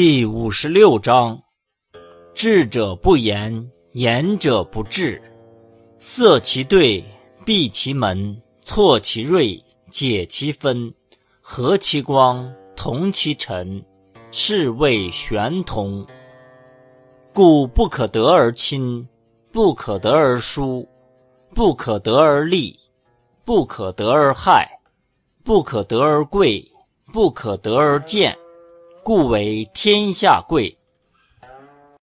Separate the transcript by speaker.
Speaker 1: 第五十六章：智者不言，言者不智。色其兑，闭其门，错其锐，解其分，和其光，同其尘，是谓玄同。故不可得而亲，不可得而疏，不可得而利，不可得而害，不可得而贵，不可得而贱。故为天下贵。